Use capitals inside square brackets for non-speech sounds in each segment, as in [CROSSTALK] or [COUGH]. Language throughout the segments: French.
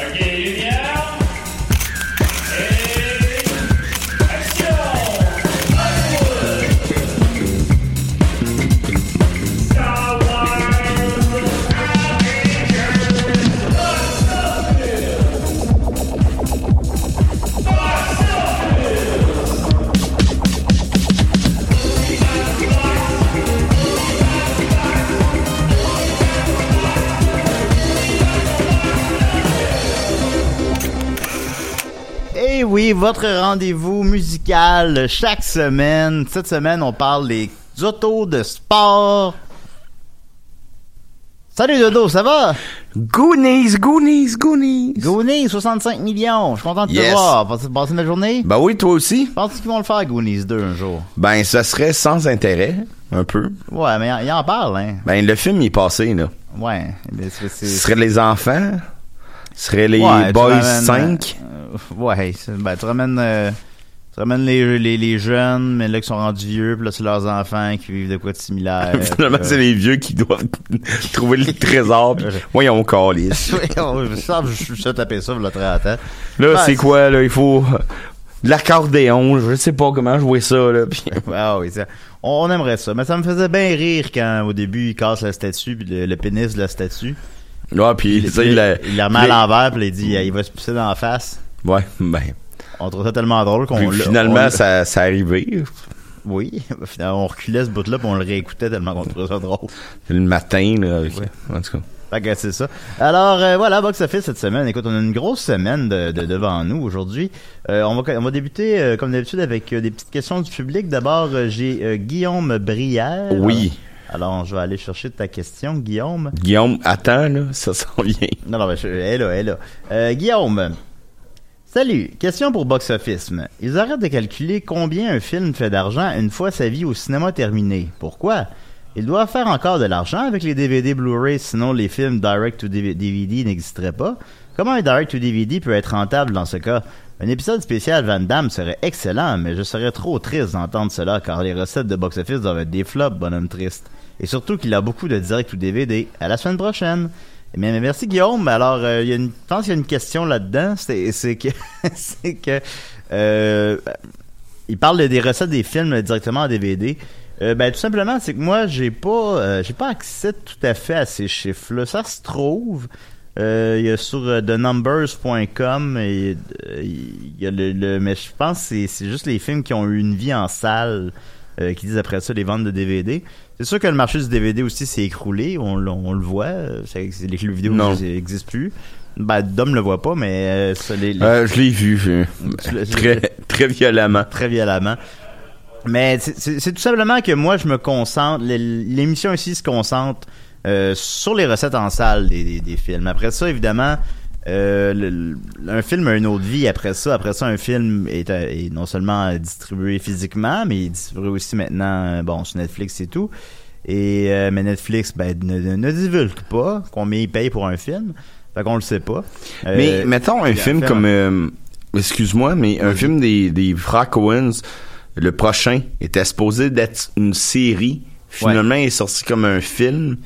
Ok, Et oui, votre rendez-vous musical chaque semaine. Cette semaine, on parle des autos de sport. Salut Dodo, ça va? Goonies, Goonies, Goonies. Goonies, 65 millions. Je suis content de Yes. te voir. Passer passer ma journée? Ben oui, toi aussi. Penses-tu qu'ils vont le faire, Goonies 2, un jour? Ben, ça serait sans intérêt, un peu. Ouais, mais il en parle, hein. Ben, le film il est passé, là. Ouais. mais c'est- c'est- Ce serait les enfants. Ce serait les Ouais, Boys ramènes, 5. euh, ouais, c'est- ben, tu ramènes, euh, tu ramènes les, les, les jeunes, mais là, qui sont rendus vieux, puis là, c'est leurs enfants qui vivent de quoi de similaire. [LAUGHS] Finalement, puis, c'est les vieux qui doivent [LAUGHS] trouver le trésor. Pis, [LAUGHS] voyons, on- je suis tapé ça, le 30 ans. Là, Ben, c'est quoi, là? Il faut euh, l'accordéon. Je sais pas comment jouer ça, là. Puis, Ah oui, ça- on, on aimerait ça. Mais ça me faisait bien rire quand, au début, il casse la statue, puis le, le pénis de la statue. Ouais, puis, Il, tu sais, il, la- il la remet à l'envers, puis il dit, il va se pisser dans la face. Ouais, ben. On trouve ça tellement drôle qu'on l'a- finalement, on- ça, ça arrivé. Oui, [LAUGHS] finalement, on reculait ce bout-là, puis on le réécoutait tellement qu'on trouvait ça drôle. Le matin, là. avec- En tout cas. Fait que c'est ça. Alors euh, voilà, Box Office cette semaine. Écoute, on a une grosse semaine de, de- devant nous aujourd'hui. Euh, on va on va débuter euh, comme d'habitude avec euh, des petites questions du public. D'abord, j'ai Guillaume Brière. Oui. Alors, je vais aller chercher ta question, Guillaume. Guillaume, attends, là. Ça s'en vient. Non, non, mais je, elle est là, elle est là. Euh, Guillaume. Salut. Question pour Box Office. Ils arrêtent de calculer combien un film fait d'argent une fois sa vie au cinéma terminée. Pourquoi? Ils doivent faire encore de l'argent avec les DVD Blu-ray, sinon les films Direct to DVD n'existeraient pas. Comment un Direct to DVD peut être rentable dans ce cas? Un épisode spécial Van Damme serait excellent, mais je serais trop triste d'entendre cela car les recettes de Box Office doivent être des flops, bonhomme triste. Et surtout qu'il a beaucoup de Direct to DVD. À la semaine prochaine! Eh merci Guillaume. Alors, euh, je pense qu'il y a une question là-dedans. C'est que, [LAUGHS] c'est que, euh, il parle des recettes des films directement en DVD. Euh, ben tout simplement, c'est que moi, j'ai pas, j'ai pas accès tout à fait à ces chiffres-là. Ça se trouve. Il y a sur thenumbers.com et il y a le, mais je pense que c'est c'est juste les films qui ont eu une vie en salle qui disent après ça les ventes de DVD. C'est sûr que le marché du DVD aussi s'est écroulé, on, le voit. euh, les clubs vidéo n'existent plus. Ben, Dom le voit pas, mais euh, ça, les, les- Euh, je l'ai vu. très, très violemment. très violemment. Mais c'est- tout simplement que moi, je me concentre, l'é- l'émission ici se concentre euh, sur les recettes en salle des, des- des films. Après ça, évidemment, euh, le- le- un film a une autre vie après ça. Après ça, un film est, euh, est non seulement distribué physiquement, mais il est distribué aussi maintenant euh, bon, sur Netflix et tout. Et, euh, mais Netflix ben, ne, ne- ne divulgue pas combien il paye pour un film. Fait qu'on le sait pas. Euh, Mais mettons un film comme... euh, Excuse-moi, mais un film des, des frères Coens, le prochain, était supposé d'être une série. Finalement, il est sorti comme un film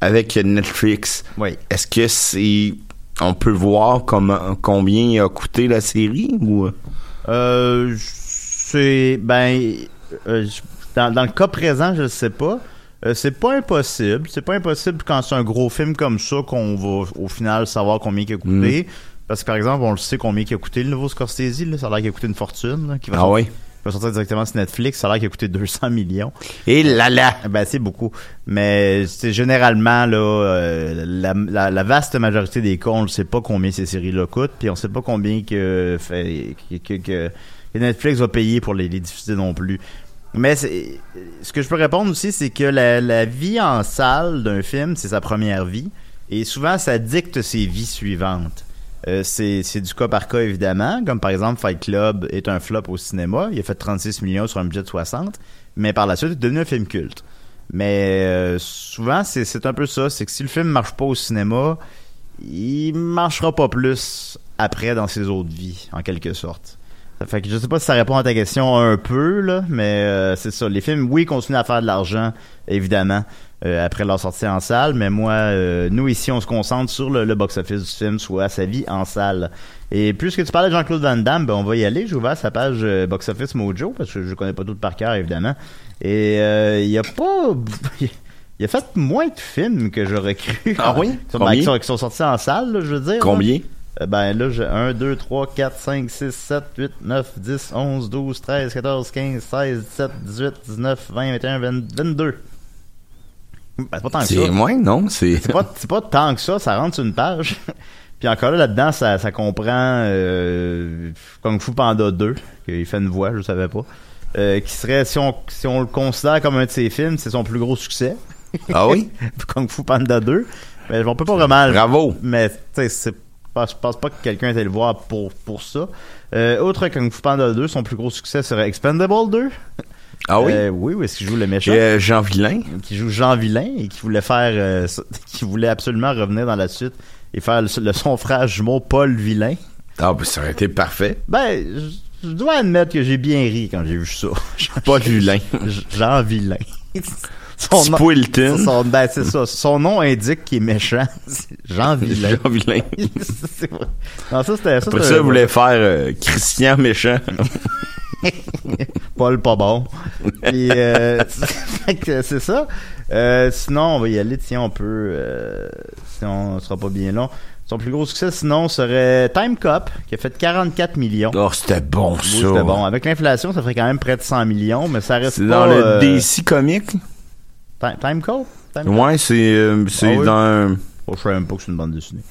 avec Netflix. Oui. Est-ce que c'est on peut voir comment, combien a coûté la série ou? Euh, c'est ben euh, dans, dans le cas présent, je ne sais pas. Euh, c'est pas impossible. C'est pas impossible quand c'est un gros film comme ça qu'on va au final savoir combien il a coûté. Parce que par exemple, on le sait combien il a coûté le nouveau Scorsese. Là, ça a l'air qu'il a coûté une fortune. là, qui va Ah sortir- oui. Va sortir directement sur Netflix. Ça a l'air qu'il a coûté 200 millions. Et là là. Ben c'est beaucoup, mais c'est généralement là euh, la, la, la vaste majorité des cas, on ne sait pas combien ces séries-là coûtent, puis on sait pas combien que, fait, que, que, que- que Netflix va payer pour les, les diffuser non plus. Mais ce que je peux répondre aussi, c'est que la, la vie en salle d'un film, c'est sa première vie, et souvent ça dicte ses vies suivantes. Euh, c'est du cas par cas évidemment, comme par exemple Fight Club est un flop au cinéma, il a fait 36 millions sur un budget de 60, mais par la suite il est devenu un film culte. Mais euh, souvent, c'est un peu ça. C'est que si le film marche pas au cinéma, il marchera pas plus après dans ses autres vies, en quelque sorte. Ça fait je sais pas si ça répond à ta question un peu, là, mais euh, c'est ça. Les films, oui, continuent à faire de l'argent, évidemment, euh, après leur sortie en salle, mais moi, euh, nous ici, on se concentre sur le, le box-office du film, soit sa vie en salle. Et puisque tu parlais de Jean-Claude Van Damme, ben on va y aller. J'ai ouvert sa page euh, Box Office Mojo, parce que je connais pas tout par cœur, évidemment. Et euh, il y a pas... [LAUGHS] Il a fait moins de films que j'aurais cru. Ah oui? Qui sont, Combien? qui sont- qui sont sortis en salle, là, je veux dire. là. Combien? Euh, Ben là, j'ai 1, 2, 3, 4, 5, 6, 7, 8, 9, 10, 11, 12, 13, 14, 15, 16, 17, 18, 19, 20, 21, 20, 22. Ben, c'est pas tant que C'est ça. moins, non? C'est. C'est pas, c'est pas tant que ça, ça rentre sur une page. [LAUGHS] Puis encore là, là-dedans, ça, ça comprend euh, Kung Fu Panda 2, qu'il fait une voix, je savais pas. Euh, qui serait, si on, si on le considère comme un de ses films, c'est son plus gros succès. Ah oui? [LAUGHS] Kung Fu Panda 2. Mais on peut pas vraiment Bravo. mais tu sais, c'est je pense pas que quelqu'un était le voir pour, pour ça. Euh, autre Kung Fu Panda 2, son plus gros succès serait Expendable 2. Ah oui? Euh, oui, où est-ce qu'il joue le méchant? Et, euh, Jean Villain? Qui joue Jean Vilain et qui voulait faire, euh, [LAUGHS] qui voulait absolument revenir dans la suite et faire le, le- son frère jumeau Paul Vilain. Ah, ben, ça aurait été parfait. Ben, je, dois admettre que j'ai bien ri quand j'ai vu ça. [LAUGHS] Pas Villain. Jean Vilain. [LAUGHS] Son nom- son- ben, c'est ça. Son nom indique qu'il est méchant. Jean Vilain. Jean Villain. C'est vrai. non, ça, c'était, ça, Après ça, il voulait faire euh, Christian méchant. Paul pas bon. [LAUGHS] Puis, euh, [LAUGHS] c'est ça. Euh, sinon, on va y aller. Tiens, on peut. Euh, si on sera pas bien long. Son plus gros succès, sinon, serait Time Cop, qui a fait 44 millions. Oh, c'était bon, Oui, ça. c'était bon. Avec l'inflation, ça ferait quand même près de 100 millions, mais ça reste pas... dans le euh, DC Comic? Time, Time Cop? Time? Ouais, c'est c'est Ah oui? dans. Oh, je savais même pas que c'est une bande dessinée.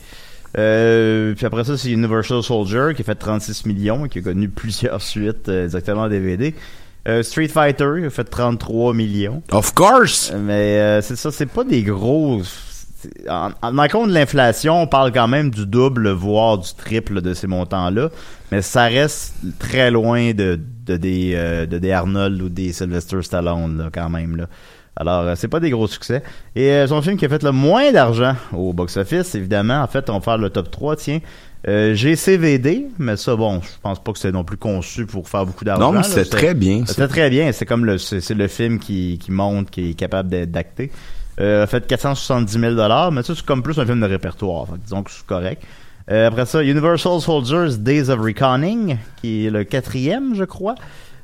Euh, puis après ça, c'est Universal Soldier qui a fait 36 millions et qui a connu plusieurs [LAUGHS] suites euh, directement en DVD. Euh, Street Fighter a fait 33 millions. Of course! Euh, Mais euh, c'est ça, c'est pas des gros. en en compte de l'inflation, on parle quand même du double, voire du triple de ces montants-là. Mais ça reste très loin de, de, des, euh, de des Arnold ou des Sylvester Stallone, là, quand même. Là. Alors, euh, c'est pas des gros succès. Et euh, son film qui a fait le moins d'argent au box-office, évidemment, en fait, on va faire le top 3, tiens. Euh, GCVD, mais ça, bon, je pense pas que c'était non plus conçu pour faire beaucoup d'argent. Non, mais c'était très bien. C'était très bien. C'est comme le, c'est, c'est le film qui, qui monte, qui est capable d'être- d'acter. Euh, a fait 470 000 mais ça, c'est comme plus un film de répertoire. Fait disons que c'est correct. Euh, après ça, Universal Soldiers Days of Reckoning, qui est le quatrième, je crois.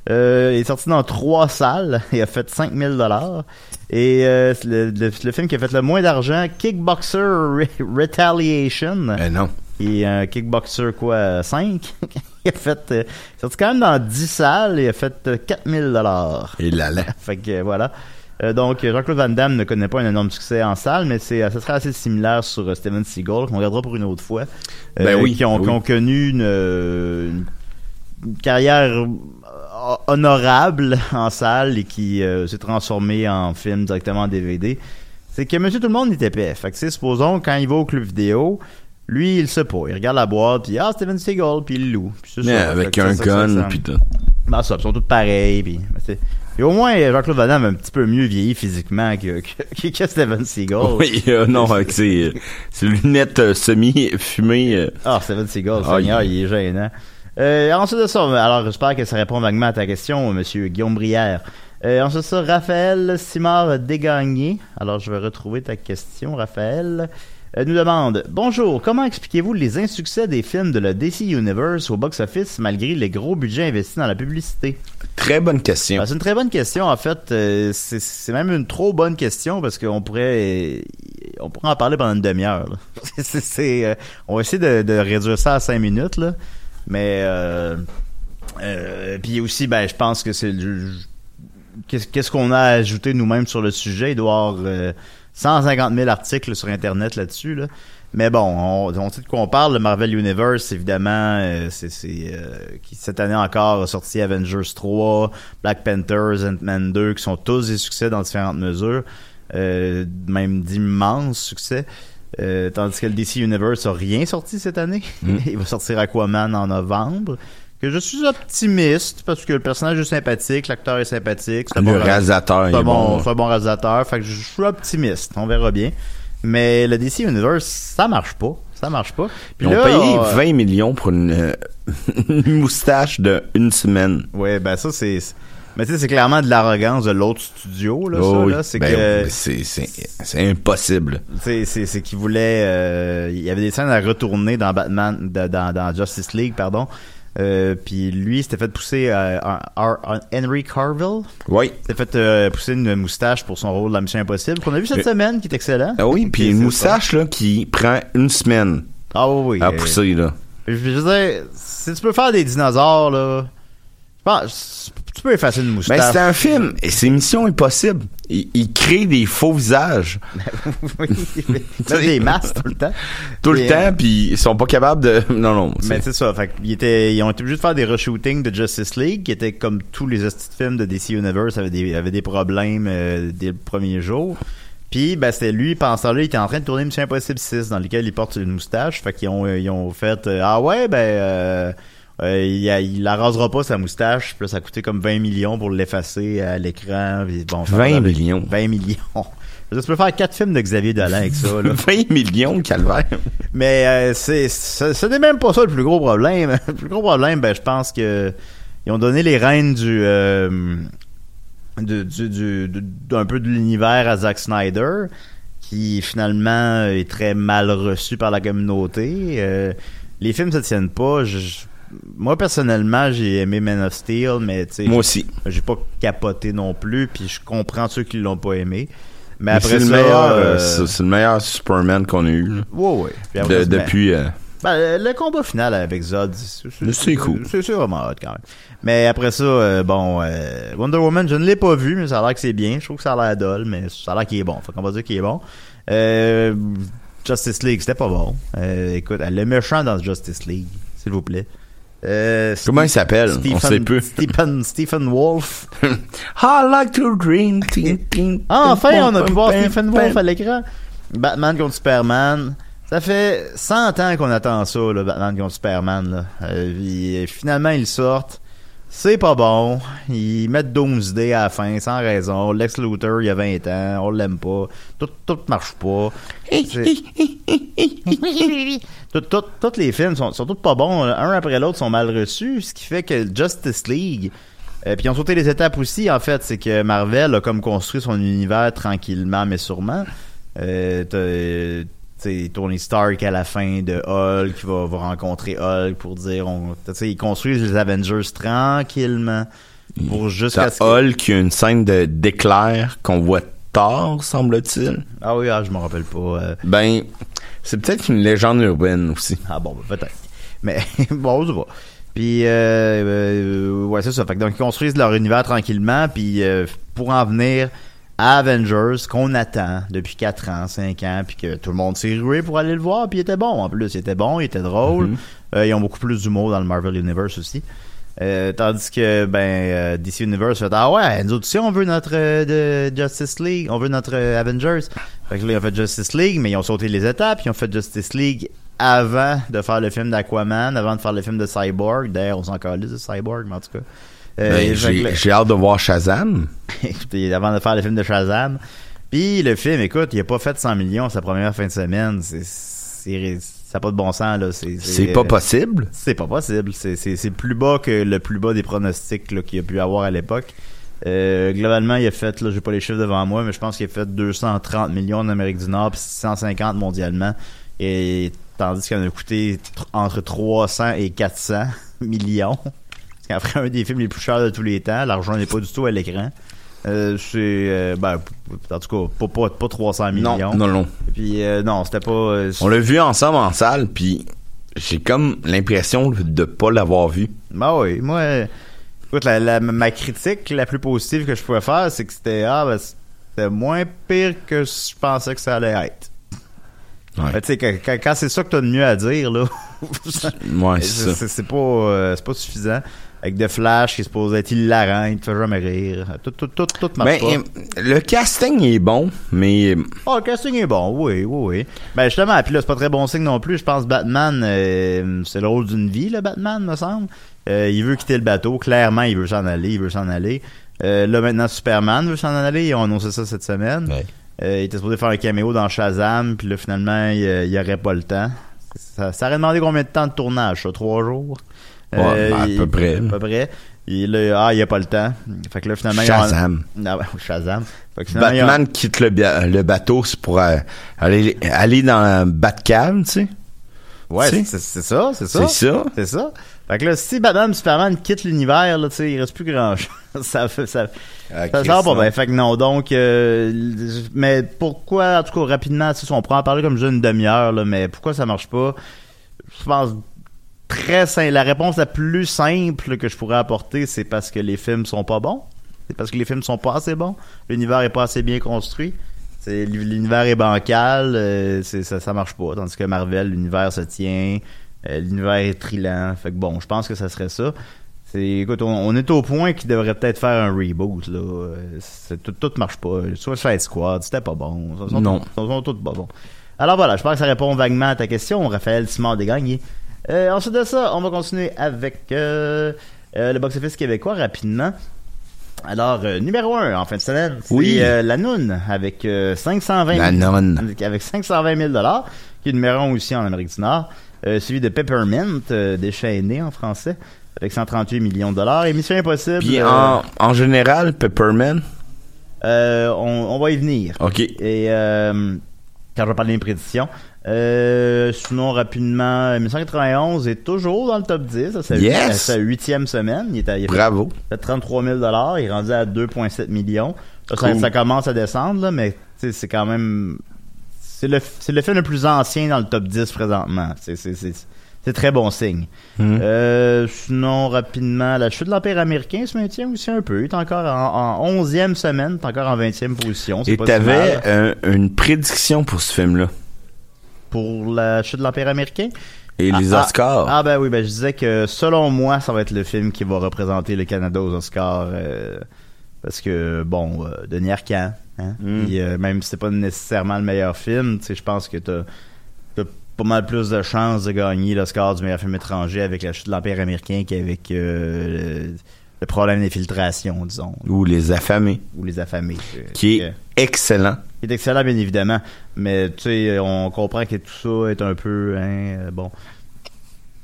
Euh, il est sorti dans trois salles. [LAUGHS] Et a fait 5 000 Et euh, le, le- le film qui a fait le moins d'argent, Kickboxer Re- Retaliation. Euh, non. et un kickboxer quoi 5 [LAUGHS] il a fait euh, il est sorti quand même dans 10 salles. Et il a fait euh, 4000 dollars. Et là, là. [LAUGHS] fait que euh, voilà. Euh, donc Jean-Claude Van Damme ne connaît pas un énorme succès en salle mais c'est euh, ça serait assez similaire sur euh, Steven Seagal qu'on regardera pour une autre fois. Euh, Ben oui, qui ont, oui. qui ont connu une, euh, carrière euh, honorable en salle et qui euh, s'est transformé en film directement en DVD c'est que Monsieur Tout le Monde est épais. Fait que, tu sais, supposons, quand il va au club vidéo, lui, il sait pas. Il regarde la boîte, puis ah, Steven Seagal, puis il loue. Puis Mais ça. Avec un gun, puis tout. Ben, ça, ils sont tous pareils, puis... Et au moins, Jean-Claude Van Damme a un petit peu mieux vieilli physiquement que, que, [LAUGHS] que Steven Seagal. Oui, euh, non, [LAUGHS] avec ses, ses lunettes euh, semi-fumées. Ah, Steven Seagal, Ah, Seigneur, il- il est gênant. Euh, ensuite de ça, alors j'espère que ça répond vaguement à ta question, monsieur Guillaume Brière. Euh, ensuite de ça, Raphaël Simard Dégagné. Alors je vais retrouver ta question, Raphaël. euh, nous demande Bonjour, comment expliquez-vous les insuccès des films de la DC Universe au box-office malgré les gros budgets investis dans la publicité Très bonne question. Ah, C'est une très bonne question. En fait, euh, c'est même une trop bonne question parce qu'on pourrait on pourrait en parler pendant une demi-heure. [LAUGHS] c'est, euh, on va essayer de, de réduire ça à cinq minutes, là. Mais euh, euh, puis aussi, ben, je pense que c'est qu'est-ce qu'on a ajouté nous-mêmes sur le sujet? Il doit y avoir euh, 150 000 articles sur Internet là-dessus. Là. Mais bon, on, sait de quoi on parle. Le Marvel Universe, évidemment, euh, c'est euh, qui cette année encore a sorti Avengers 3, Black Panthers, Ant-Man 2, qui sont tous des succès dans différentes mesures, même d'immenses succès. Euh, tandis que le DC Universe a rien sorti cette année. [LAUGHS] Il va sortir Aquaman en novembre. Que je suis optimiste parce que le personnage est sympathique, l'acteur est sympathique. c'est un Le bon- réalisateur, il est bon, c'est un bon réalisateur. Fait que je suis optimiste. On verra bien. Mais le DC Universe, ça marche pas. Ça marche pas. Puis Ils ont payé on- 20 millions pour une, euh, [LAUGHS] une moustache de une semaine. Ouais, ben ça c'est. Mais tu sais, c'est clairement de l'arrogance de l'autre studio là. Oh ça, là, c'est Ben, que c'est- impossible. c'est c'est c'est qu'il voulait. euh, il y avait des scènes à retourner dans Batman, de- dans, dans Justice League, pardon. Euh, puis lui, s'était fait pousser euh, un- Henry Carville. Oui. Il s'était fait euh, pousser une moustache pour son rôle dans Mission Impossible qu'on a vu cette semaine, qui est excellent. Ah oui, puis une moustache là qui prend une semaine Ah oui, à pousser là. Je veux dire, si tu peux faire des dinosaures, là, je pense, tu peux effacer une moustache. Ben c'est un film et c'est Mission Impossible. Il, il crée des faux visages [LAUGHS] oui, mais des masques tout le temps. tout le temps puis ils sont pas capables de [LAUGHS] non non. Mais c'est ça, fait qu'ils étaient, ils ont été obligés de faire des reshootings de Justice League, qui étaient comme tous les films de DC Universe, avaient des, avaient des problèmes euh, dès le premier jour. Puis, ben, c'était lui, pensant là, il était en train de tourner Mission Impossible 6, dans lequel il porte une moustache. Fait qu'ils ont, euh, ils ont fait, euh, ah ouais, ben, euh, il, a- il la rasera pas sa moustache. Puis là, ça a coûté comme 20 millions pour l'effacer à l'écran. Bon, 20 millions. 20 millions. [LAUGHS] Tu peux faire quatre films de Xavier Dolan avec ça, là. [LAUGHS] 20 millions calvaire. Mais euh, c'est ce n'est même pas ça le plus gros problème. [LAUGHS] Le plus gros problème, ben je pense que ils ont donné les rênes du euh, du, du, du- du- d'un peu de l'univers à Zack Snyder qui finalement est très mal reçu par la communauté. Euh, les films se tiennent pas. Je- moi personnellement, j'ai aimé Man of Steel, mais tu sais, Moi aussi. j'ai pas capoté non plus, puis je comprends ceux qui l'ont pas aimé. Mais, Mais après c'est ça, le meilleur, euh, euh, c'est le meilleur Superman qu'on a eu ouais, ouais. Puis après De- ça, ben, depuis. euh, ben, le- combat final avec Zod, c'est cool. C'est vraiment hot quand même. Mais après ça, euh, bon, euh, Wonder Woman, je ne l'ai pas vu, mais ça a l'air que c'est bien. Je trouve que ça a l'air dol, mais ça a l'air qu'il est bon. Fait qu'on va dire qu'il est bon. Euh, Justice League, c'était pas bon. Écoute, le méchant dans Justice League, s'il vous plaît. Euh, Comment il s'appelle? On sait peu. Stephen, Stephen Wolf. [LAUGHS] I like to. Ting, ting, [LAUGHS] Ah, enfin, on a pu voir Stephen. Wolf à l'écran. Batman contre Superman. Ça fait 100 ans qu'on attend ça, là, Batman contre Superman. Là. Euh, euh, finalement, ils sortent. C'est pas bon. Ils mettent Doomsday à la fin, sans raison. Lex Luthor, il y a 20 ans. On l'aime pas. Tout, tout marche pas. C'est- [LAUGHS] tout, tout- tous les films sont, sont tous pas bons. Un après l'autre sont mal reçus. Ce qui fait que Justice League... euh, puis ils ont sauté les étapes aussi, en fait. C'est que Marvel a comme construit son univers tranquillement, mais sûrement. Euh, t'sais, Tony Stark à la fin de Hulk va, va rencontrer Hulk pour dire... On, ils construisent les Avengers tranquillement. Pour jusqu'à T'as ce que... Hulk qui a une scène de d'éclair qu'on voit tard, semble-t-il. Ah oui, ah, je me rappelle pas. euh, Ben, c'est peut-être une légende urbaine aussi. Ah bon, ben, peut-être. Mais [LAUGHS] bon, je vois. Puis, euh, euh, ouais, c'est ça. Fait que donc, ils construisent leur univers tranquillement, puis euh, pour en venir Avengers, qu'on attend depuis 4 ans, 5 ans, puis que tout le monde s'est rué pour aller le voir, puis il était bon en plus. Il était bon, il était drôle. Euh, ils ont beaucoup plus d'humour dans le Marvel Universe aussi. Euh, tandis que ben euh, DC Universe fait ah ouais nous autres aussi on veut notre euh, de Justice League on veut notre euh, Avengers fait que là ils ont fait Justice League mais ils ont sauté les étapes ils ont fait Justice League avant de faire le film d'Aquaman avant de faire le film de Cyborg d'ailleurs on s'en calisse de Cyborg mais en tout cas Ben, fait que j'ai hâte de voir Shazam. [LAUGHS] Écoutez, avant de faire le film de Shazam. Puis le film, écoute, il a pas fait 100 millions sa première fin de semaine. C'est, c'est, ça n'a pas de bon sens, là. C'est, pas euh, possible? C'est pas possible. C'est, plus bas que le plus bas des pronostics qu'il a pu avoir à l'époque. Euh, globalement, il a fait, là, j'ai pas les chiffres devant moi, mais je pense qu'il a fait 230 millions en Amérique du Nord, puis 150 mondialement. Et tandis qu'il en a coûté tr- entre 300 et 400 [LAUGHS] millions. Ce qui en ferait un des films les plus chers de tous les temps. L'argent n'est pas du tout à l'écran. Euh, c'est, euh, ben, en tout cas, pas, pas, pas 300 millions. Non, non, non. Puis, euh, non, c'était pas. On l'a vu ensemble en salle, puis j'ai comme l'impression de pas l'avoir vu. Bah oui, moi, écoute, la, la- ma critique la plus positive que je pouvais faire, c'est que c'était ah, ben, c'était moins pire que je pensais que ça allait être. Ouais. Sais, quand, c'est ça que t'as de mieux à dire, là, [LAUGHS] Ouais, c'est pas, euh, c'est pas suffisant. Avec The Flash qui supposé être hilarant, il te fait jamais rire. Tout, tout, tout, tout marche Ben, pas. euh, le casting est bon, mais Oh, le casting est bon, oui, oui, oui. Ben justement, puis là, c'est pas très bon signe non plus. Je pense Batman, euh, c'est le rôle d'une vie, le Batman, me semble. Euh, il veut quitter le bateau. Clairement, il veut s'en aller, il veut s'en aller. Euh, là, maintenant, Superman veut s'en aller. Ils ont annoncé ça cette semaine. Ouais. Il était supposé faire un caméo dans Shazam, puis là, finalement, il, il aurait pas le temps. Ça, ça aurait demandé combien de temps de tournage, ça? Trois jours? Ouais, ben, à il- peu près. À peu près. Et là, ah, il a pas le temps. Fait que là, finalement, Shazam. Ah, ouais, [LAUGHS] Shazam. Fait que finalement, Batman quitte le, le bateau, pour euh, aller, aller dans la Batcave, tu sais. Ouais, c'est c'est ça, c'est ça. C'est ça. C'est ça. Fait que là, si Batman Superman quittent l'univers, là, tu sais, il reste plus grand chose. [LAUGHS] ça fait, ça, Ah, ça, va pas bien. Fait que non, donc, euh, mais pourquoi, en tout cas, rapidement, sais, on pourrait en parler comme je dis une demi-heure, là, mais pourquoi ça marche pas? Je pense très simple. La réponse la plus simple que je pourrais apporter, c'est parce que les films sont pas bons. C'est parce que les films sont pas assez bons. L'univers est pas assez bien construit. L'univers est bancal, euh, ça, ça marche pas. Tandis que Marvel, l'univers se tient, euh, l'univers est trillant. Fait que bon, je pense que ça serait ça. C'est, écoute, on, on est au point qu'il devrait peut-être faire un reboot là. Euh, tout, tout marche pas. Suicide Squad, c'était pas bon. Ils sont, Non. Ils sont tous pas bons. Alors voilà, je pense que ça répond vaguement à ta question, Raphaël Simon Desgagnés. Euh, ensuite de ça, on va continuer avec euh, euh, le box-office québécois rapidement. Alors, euh, numéro 1 en fin de semaine, c'est Oui. euh, La Noune avec euh, 520 La nonne. avec, avec 520 000 qui est numéro 1 aussi en Amérique du Nord, euh, suivi de Peppermint, euh, déchaîné en français, avec 138 millions de dollars. Et Mission Impossible, Puis euh, en, en général, Pepperman, euh, on, on va y venir. ok. Et euh, quand je vais parler des prédictions. Euh, sinon, rapidement, 1991 est toujours dans le top 10. C'est Yes! sa huitième semaine. Il est à, il Bravo. fait 33 000 Il est rendu à 2,7 millions. Là, ça, Cool. ça commence à descendre, là, mais c'est quand même... C'est le, film le plus ancien dans le top 10 présentement. C'est, très bon signe. Mhm. Euh, sinon, rapidement, la chute de l'Empire américain se maintient aussi un peu. Il est encore en, en 11e semaine, il est encore en 20e position. Et t'avais euh, une prédiction pour ce film-là? Pour la chute de l'Empire américain? Et les Ah, Oscars. Ah, ben oui, ben je disais que selon moi, ça va être le film qui va représenter le Canada aux Oscars. euh, parce que, bon, euh, Denis Arcand, hein, Mm. puis, euh, même si c'est pas nécessairement le meilleur film, tu sais, je pense que t'as as pas mal plus de chances de gagner l'Oscar du meilleur film étranger avec la chute de l'Empire américain qu'avec euh, le, le problème d'infiltration, disons, Ou les affamés. ou les affamés. Qui est excellent. Qui est excellent, bien évidemment. Mais, tu sais, on comprend que tout ça est un peu, hein, euh, bon.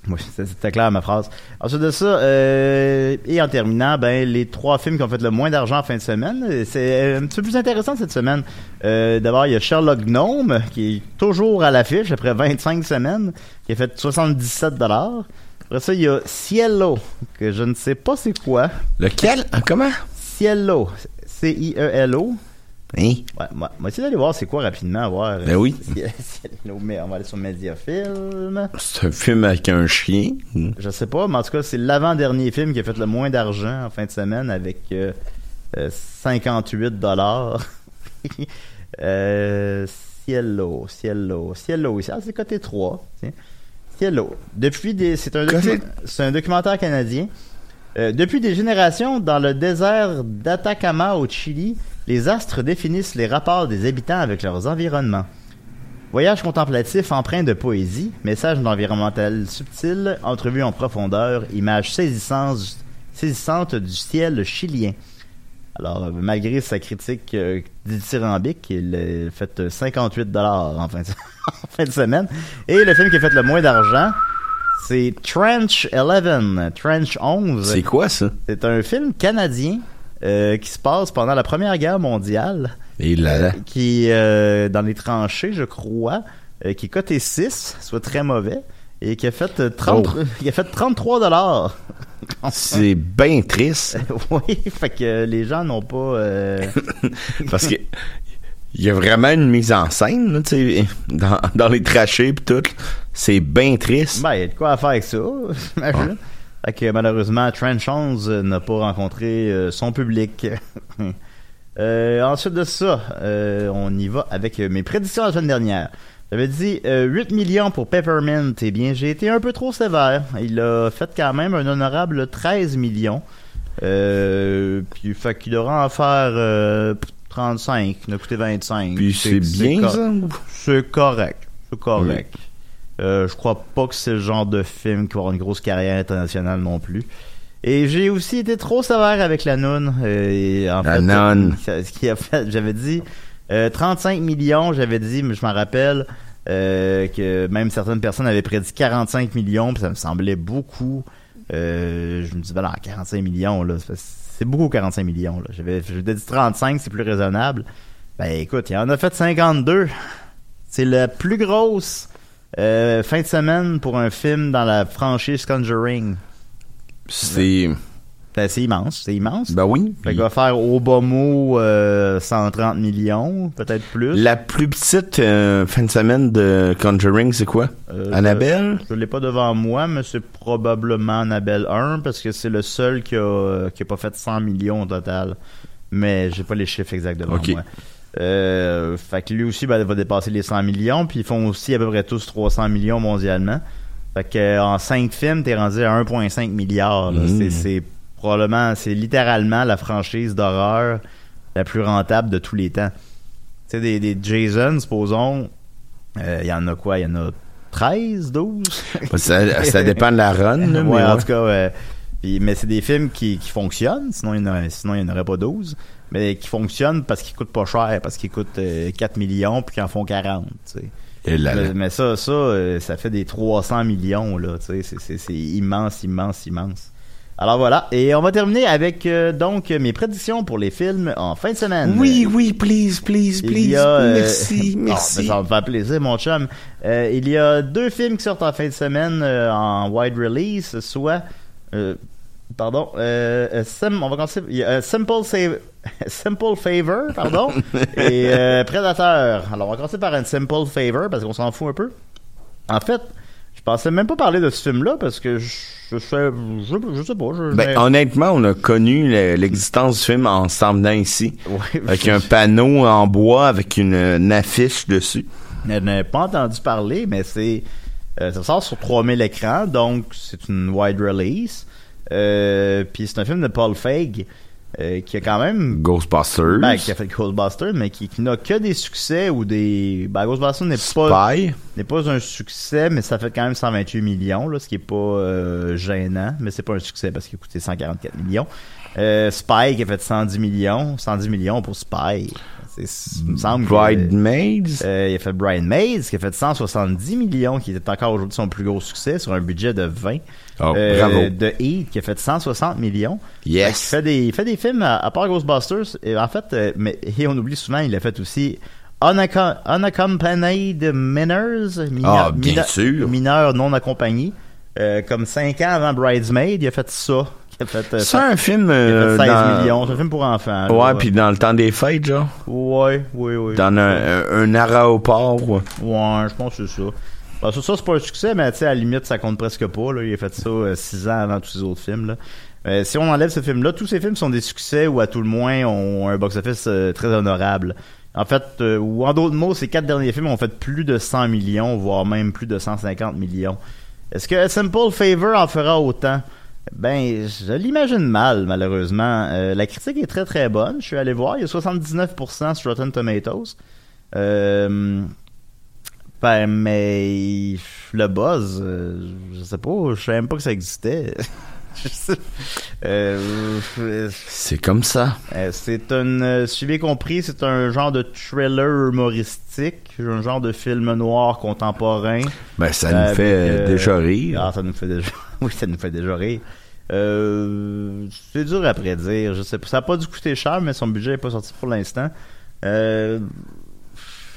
Oui, c'était clair ma phrase. Ensuite de ça, euh, et en terminant, ben, les trois films qui ont fait le moins d'argent en fin de semaine, euh, c'est un petit peu plus intéressant cette semaine. Euh, D'abord, il y a Sherlock Gnome, qui est toujours à l'affiche après 25 semaines, qui a fait 77 dollars. Après ça, il y a Cielo, que je ne sais pas c'est quoi. Lequel? Ah, Comment? Cielo, C-I-E-L-O. Hein? Ouais, moi, moi essayer d'aller voir c'est quoi rapidement, voir. Ben oui. [LAUGHS] Si- mais on va aller sur Mediafilm. C'est un film avec un chien. Je sais pas, mais en tout cas, c'est l'avant-dernier film qui a fait le moins d'argent en fin de semaine avec euh, euh, 58 dollars. [LAUGHS] euh, Cielo, Cielo, Cielo ici. Ah, c'est côté 3. tiens. Cielo. Depuis des. C'est un, docu- un documentaire canadien. Euh, depuis des générations, dans le désert d'Atacama au Chili, les astres définissent les rapports des habitants avec leurs environnements. Voyage contemplatif empreint de poésie, message environnemental subtil, entrevue en profondeur, images saisissantes, saisissantes du ciel chilien. Alors, malgré sa critique euh, dithyrambique, il a fait euh, 58 dollars en fin [LAUGHS] en fin de semaine. Et le film qui a fait le moins d'argent, c'est Trench 11, Trench 11. C'est quoi ça? C'est un film canadien euh, qui se passe pendant la Première Guerre mondiale, Et là, là. qui est dans les tranchées, je crois, euh, qui est coté 6, soit très mauvais, et qui a fait, euh, 30, Oh. [LAUGHS] qui a fait 33 dollars. C'est bien triste [LAUGHS] oui, fait que les gens n'ont pas... euh, [LAUGHS] parce que il y a vraiment une mise en scène, là, tu sais, dans, dans les trachées pis tout. C'est bien triste. Ben, il y a de quoi à faire avec ça, [LAUGHS] j'imagine. Fait que malheureusement, Trent Jones euh, n'a pas rencontré euh, son public. [LAUGHS] Euh, ensuite de ça, euh, on y va avec mes prédictions la semaine dernière. J'avais dit euh, 8 millions pour Peppermint. Eh bien, j'ai été un peu trop sévère. Il a fait quand même un honorable 13 millions. Puis, fait qu'il devra en faire euh, 35. Il a coûté 25. Puis c'est bien, ça? C'est correct. C'est correct. Euh, je crois pas que c'est le genre de film qui va avoir une grosse carrière internationale non plus. Et j'ai aussi été trop sévère avec la noune. Euh, et en La fait, nonne. euh, Ce qui a fait, j'avais dit euh, 35 millions, j'avais dit, mais je m'en rappelle euh, que même certaines personnes avaient prédit 45 millions, puis ça me semblait beaucoup. Euh, je me dis, ben non, 45 millions, là, c'est- c'est beaucoup 45 millions. Là. J'avais, j'avais dit 35, c'est plus raisonnable. Ben écoute, il en a fait 52. C'est la plus grosse euh, fin de semaine pour un film dans la franchise Conjuring. C'est. Ben, c'est immense, c'est immense. Ben oui. Fait qu'il va faire au bas mot euh, 130 millions, peut-être plus. La plus petite euh, fin de semaine de Conjuring, c'est quoi? Euh, Annabelle? Je, je l'ai pas devant moi, mais c'est probablement Annabelle 1 parce que c'est le seul qui a, qui a pas fait 100 millions au total. Mais j'ai pas les chiffres exacts devant Ok. moi. Euh, fait que lui aussi ben, va dépasser les 100 millions, puis ils font aussi à peu près tous 300 millions mondialement. Fait que euh, en 5 films, t'es rendu à 1,5 milliard. Mm. C'est- probablement, c'est littéralement la franchise d'horreur la plus rentable de tous les temps. Tu sais, des, des Jason, supposons, euh, il y en a quoi? Il y en a 13, 12? [LAUGHS] Ça, ça dépend de la run, là, mais en ouais. tout cas, puis- mais c'est des films qui, qui fonctionnent, sinon il n'y en, aurait- sinon, il n'y en aurait pas 12, mais qui fonctionnent parce qu'ils coûtent pas cher, parce qu'ils coûtent euh, 4 millions puis qu'ils en font 40, tu sais. Et là, là. Mais, mais ça, ça, euh, ça fait des 300 millions, là, tu sais, c'est- c'est c'est immense, immense, immense. Alors voilà, et on va terminer avec euh, donc mes prédictions pour les films en fin de semaine. Oui, oui, please, please, Il please. y a, euh, merci, [LAUGHS] ah, merci. mais ça va me faire plaisir, mon chum. Euh, il y a deux films qui sortent en fin de semaine euh, en wide release, soit. Pardon. Euh, euh, Sim- on va commencer. Il y a euh, Simple, Save- [LAUGHS] Simple Favor, pardon. [LAUGHS] et euh, Predator. Alors, on va commencer par un Simple Favor parce qu'on s'en fout un peu. En fait, je pensais même pas parler de ce film-là parce que je, je, sais- je, je sais pas. Je, Ben, honnêtement, on a connu le- l'existence du film en s'en venant ici. Ouais, Avec un panneau en bois avec une, une affiche dessus. Je n'ai pas entendu parler, mais c'est euh, ça sort sur 3000 écrans, donc c'est une wide release. Euh, Puis c'est un film de Paul Feig euh, qui a quand même Ghostbusters. ben, qui a fait Ghostbusters, mais qui, qui n'a que des succès ou des ben, Ghostbusters n'est pas n'est pas un succès, mais ça fait quand même 128 millions, là, ce qui est pas euh, gênant, mais c'est pas un succès parce qu'il a coûté 144 millions. Euh, Spy qui a fait 110 millions, 110 millions pour Spy. Il me semble que- Bridesmaids. euh, il a fait Brian Mays, qui a fait 170 millions, qui était encore aujourd'hui son plus gros succès sur un budget de 20. Oh, Euh, bravo. De Heat, qui a fait 160 millions. Yes. Fait qu'il fait des, il fait des films à, à part Ghostbusters. Et en fait, euh, mais et on oublie souvent, il a fait aussi Unacco- Unaccompanied Minors. Ah, bien sûr. Mineurs non accompagnés. Comme 5 ans avant Bridesmaid, il a fait ça. Il [LAUGHS] a fait, euh, C'est un film. euh, fait 16 dans- millions. C'est un film pour enfants. Ouais, puis dans le temps des fêtes, genre. Ouais, oui, oui. Dans un, un, un aéroport. ouais. Ouais, je pense que c'est ça. Ben, ça, ça, c'est pas un succès, mais tu sais, à la limite, ça compte presque pas. Là. Il a fait ça euh, six ans avant tous ses autres films. Là. Euh, si on enlève ce film-là, tous ces films sont des succès ou à tout le moins ont un box-office euh, très honorable. En fait, euh, ou en d'autres mots, ces quatre derniers films ont fait plus de 100 millions, voire même plus de 150 millions. Est-ce que Simple Favor en fera autant? Ben, je l'imagine mal, malheureusement. Euh, la critique est très très bonne. Je suis allé voir, il y a 79% sur Rotten Tomatoes. Euh, ben, mais le buzz, euh, je sais pas, je savais même pas que ça existait. [LAUGHS] [LAUGHS] Euh, C'est comme ça. euh, c'est un, euh, si j'ai bien compris, c'est un genre de thriller humoristique, un genre de film noir contemporain. Ben, ça nous fait déjà rire. Ah, ça nous fait déjà, [LAUGHS] oui, ça nous fait déjà rire. Euh, c'est dur à prédire. Je sais pas. Ça a pas dû coûter cher, mais son budget est pas sorti pour l'instant. Euh,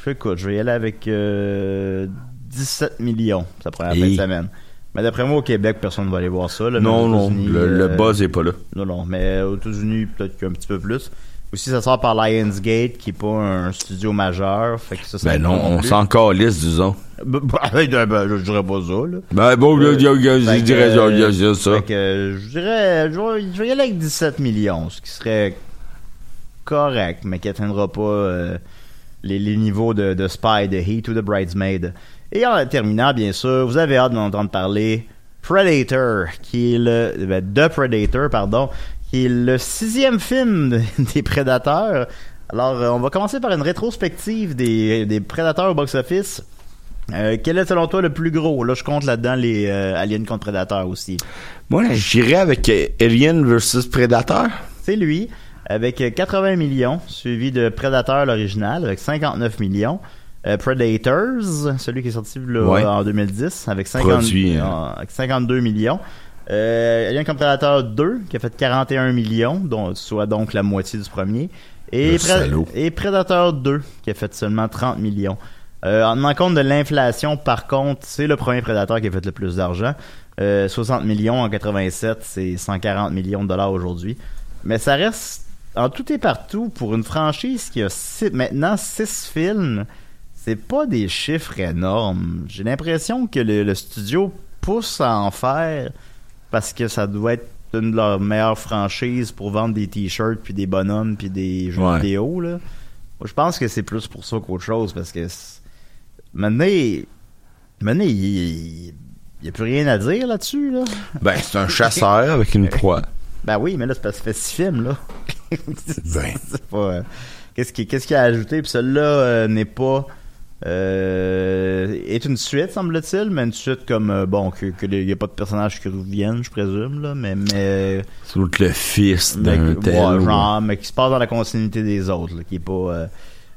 écoute, je vais y aller avec euh, 17 millions. Ça prend la fin de semaine. Mais d'après moi, au Québec, personne ne va aller voir ça. là, Non, non, le, le euh, buzz est pas là. Non, non, mais aux États-Unis, peut-être qu'un petit peu plus. Aussi, ça sort par Lionsgate, qui est pas un studio majeur. Fait que ça, ça Ben non, on s'en calisse, disons. [LAUGHS] Ben, ben, ben, je dirais pas ça, là. Ben bon, Euh, je dirais ça, euh. Fait que, je dirais, je vais, je vais y aller avec 17 millions, ce qui serait correct, mais qui atteindra pas euh, les, les niveaux de, de Spy, de Heat ou de Bridesmaid. Et en terminant, bien sûr, vous avez hâte d'en entendre parler Predator, qui est le, ben, The Predator, pardon, qui est le sixième film de- [LAUGHS] des Prédateurs. Alors, euh, on va commencer par une rétrospective des, des Prédateurs au box-office. Euh, quel est selon toi le plus gros? Là, je compte là-dedans les euh, Aliens contre Predator aussi. Moi, j'irais avec euh, Alien versus Predator. C'est lui, avec euh, 80 millions, suivi de Predator l'original, avec 59 millions. Euh, Predators, celui qui est sorti là, Ouais. en 2010, avec, 50, Produit, hein. euh, avec 52 millions. Euh, Alien contre Predator 2, qui a fait 41 millions, dont, soit donc la moitié du premier. Et, salaud. et Predator 2, qui a fait seulement 30 millions. Euh, en tenant compte de l'inflation, par contre, c'est le premier Predator qui a fait le plus d'argent. Euh, 60 millions en 87, c'est 140 millions de dollars aujourd'hui. Mais ça reste, en tout et partout, pour une franchise qui a six- maintenant 6 films, c'est pas des chiffres énormes. J'ai l'impression que le, le studio pousse à en faire parce que ça doit être une de leurs meilleures franchises pour vendre des t-shirts puis des bonhommes puis des jeux Ouais. vidéo là. Moi, je pense que c'est plus pour ça qu'autre chose parce que c'est- maintenant, maintenant il n'y a plus rien à dire là-dessus là. Ben, c'est un chasseur avec une proie. Ben oui, mais là c'est parce que six films là. Ben. [LAUGHS] C'est pas, euh, qu'est-ce qui qu'est-ce qu'il a ajouté? Puis celui-là euh, n'est pas euh, est une suite semble-t-il, mais une suite comme euh, bon que que il y a pas de personnages qui reviennent, je présume là, mais mais C'est l'autre le fils d'un ouais, tel. ou- genre, mais qui se passe dans la continuité des autres, là, qui est pas.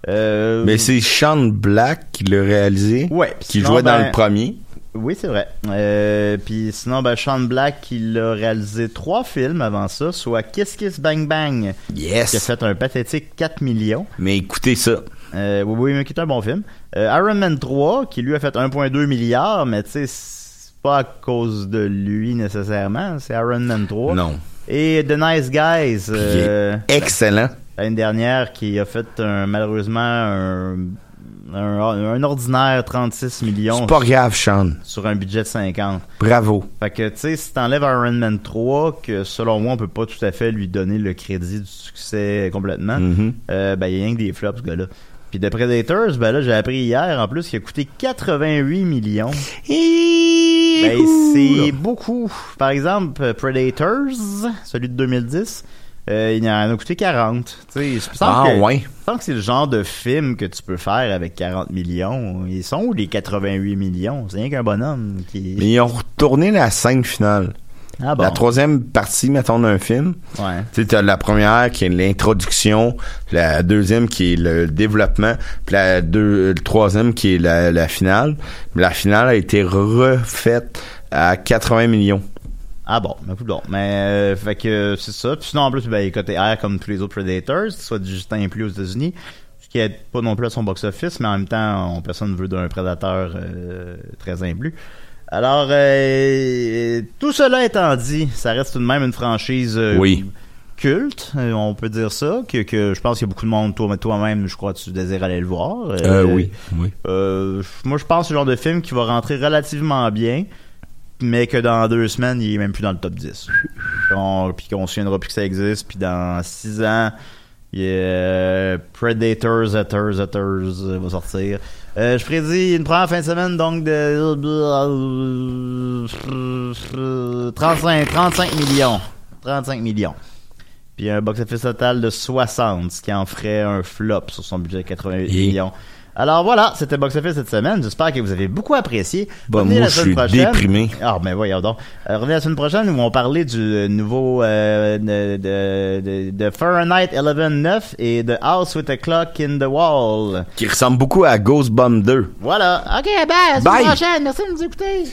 euh, Mais c'est Sean Black qui l'a réalisé. Ouais, Qui sinon, jouait dans ben, le premier. Oui, c'est vrai. Euh, puis sinon, ben, Sean Black, il a réalisé trois films avant ça, soit Kiss Kiss Bang Bang, qui a Yes. fait un pathétique 4 millions. Mais écoutez ça. Euh, oui, oui, mais qui est un bon film. Euh, Iron Man 3, qui lui a fait 1,2 milliard, mais tu sais, c'est pas à cause de lui nécessairement, c'est Iron Man 3. Non. Et The Nice Guys, euh, Excellent. l'année dernière, qui a fait un, malheureusement un, un, un ordinaire 36 millions C'est pas grave, Sean. sur un budget de 50. Bravo. Fait que, tu sais, si t'enlèves Iron Man 3, que selon moi, on peut pas tout à fait lui donner le crédit du succès complètement, Mhm. euh, ben, il y a rien que des flops, ce gars-là. Puis The Predators, ben là, j'ai appris hier, en plus, qu'il a coûté 88 millions. Ben, c'est beaucoup. Par exemple, euh, Predators, celui de 2010, euh, il en a coûté 40. Tu sais, Ah, que- ouais. que c'est le genre de film que tu peux faire avec 40 millions. Ils sont où les 88 millions? C'est rien qu'un bonhomme qui... Mais ils ont retourné la scène finale. Ah bon? La troisième partie, mettons, d'un film. Ouais. Tu sais, la première qui est l'introduction, la deuxième qui est le développement, puis la deux, le troisième qui est la, la finale. La finale a été refaite à 80 millions. Ah bon, ben bon. Mais euh, fait que c'est ça. Puis sinon en plus, ben, il coté R comme tous les autres Predators, soit du Justin plus aux États-Unis. Ce qui aide pas non plus à son box-office, mais en même temps, on, personne ne veut d'un prédateur euh, très imblu. Alors, euh, tout cela étant dit, ça reste tout de même une franchise euh, Oui. culte, euh, on peut dire ça, que, que je pense qu'il y a beaucoup de monde, toi- toi-même, je crois que tu désires aller le voir. Euh, oui, oui. Euh, moi, je pense que c'est le genre de film qui va rentrer relativement bien, mais que dans deux semaines, il est même plus dans le top 10. On- puis qu'on se souviendra plus que ça existe, puis dans six ans, il y a euh, Predators, Hatters, Hatters euh, va sortir. Euh, je prédis une première fin de semaine, donc de 35, 35 millions. 35 millions. Puis un box-office total de 60, ce qui en ferait un flop sur son budget de 88 Et- millions. Alors voilà, c'était Box Office cette semaine. J'espère que vous avez beaucoup apprécié. Bah, Revenez moi, la je suis prochaine. déprimé. Ah, ben voyons donc. Euh, revenez la semaine prochaine où on va parler du euh, nouveau euh, de, de, de, Fahrenheit 11.9 et de House with a Clock in the Wall. Qui ressemble beaucoup à Ghost Bomb 2. Voilà. OK, ben, à la Bye. semaine prochaine. Merci de nous écouter.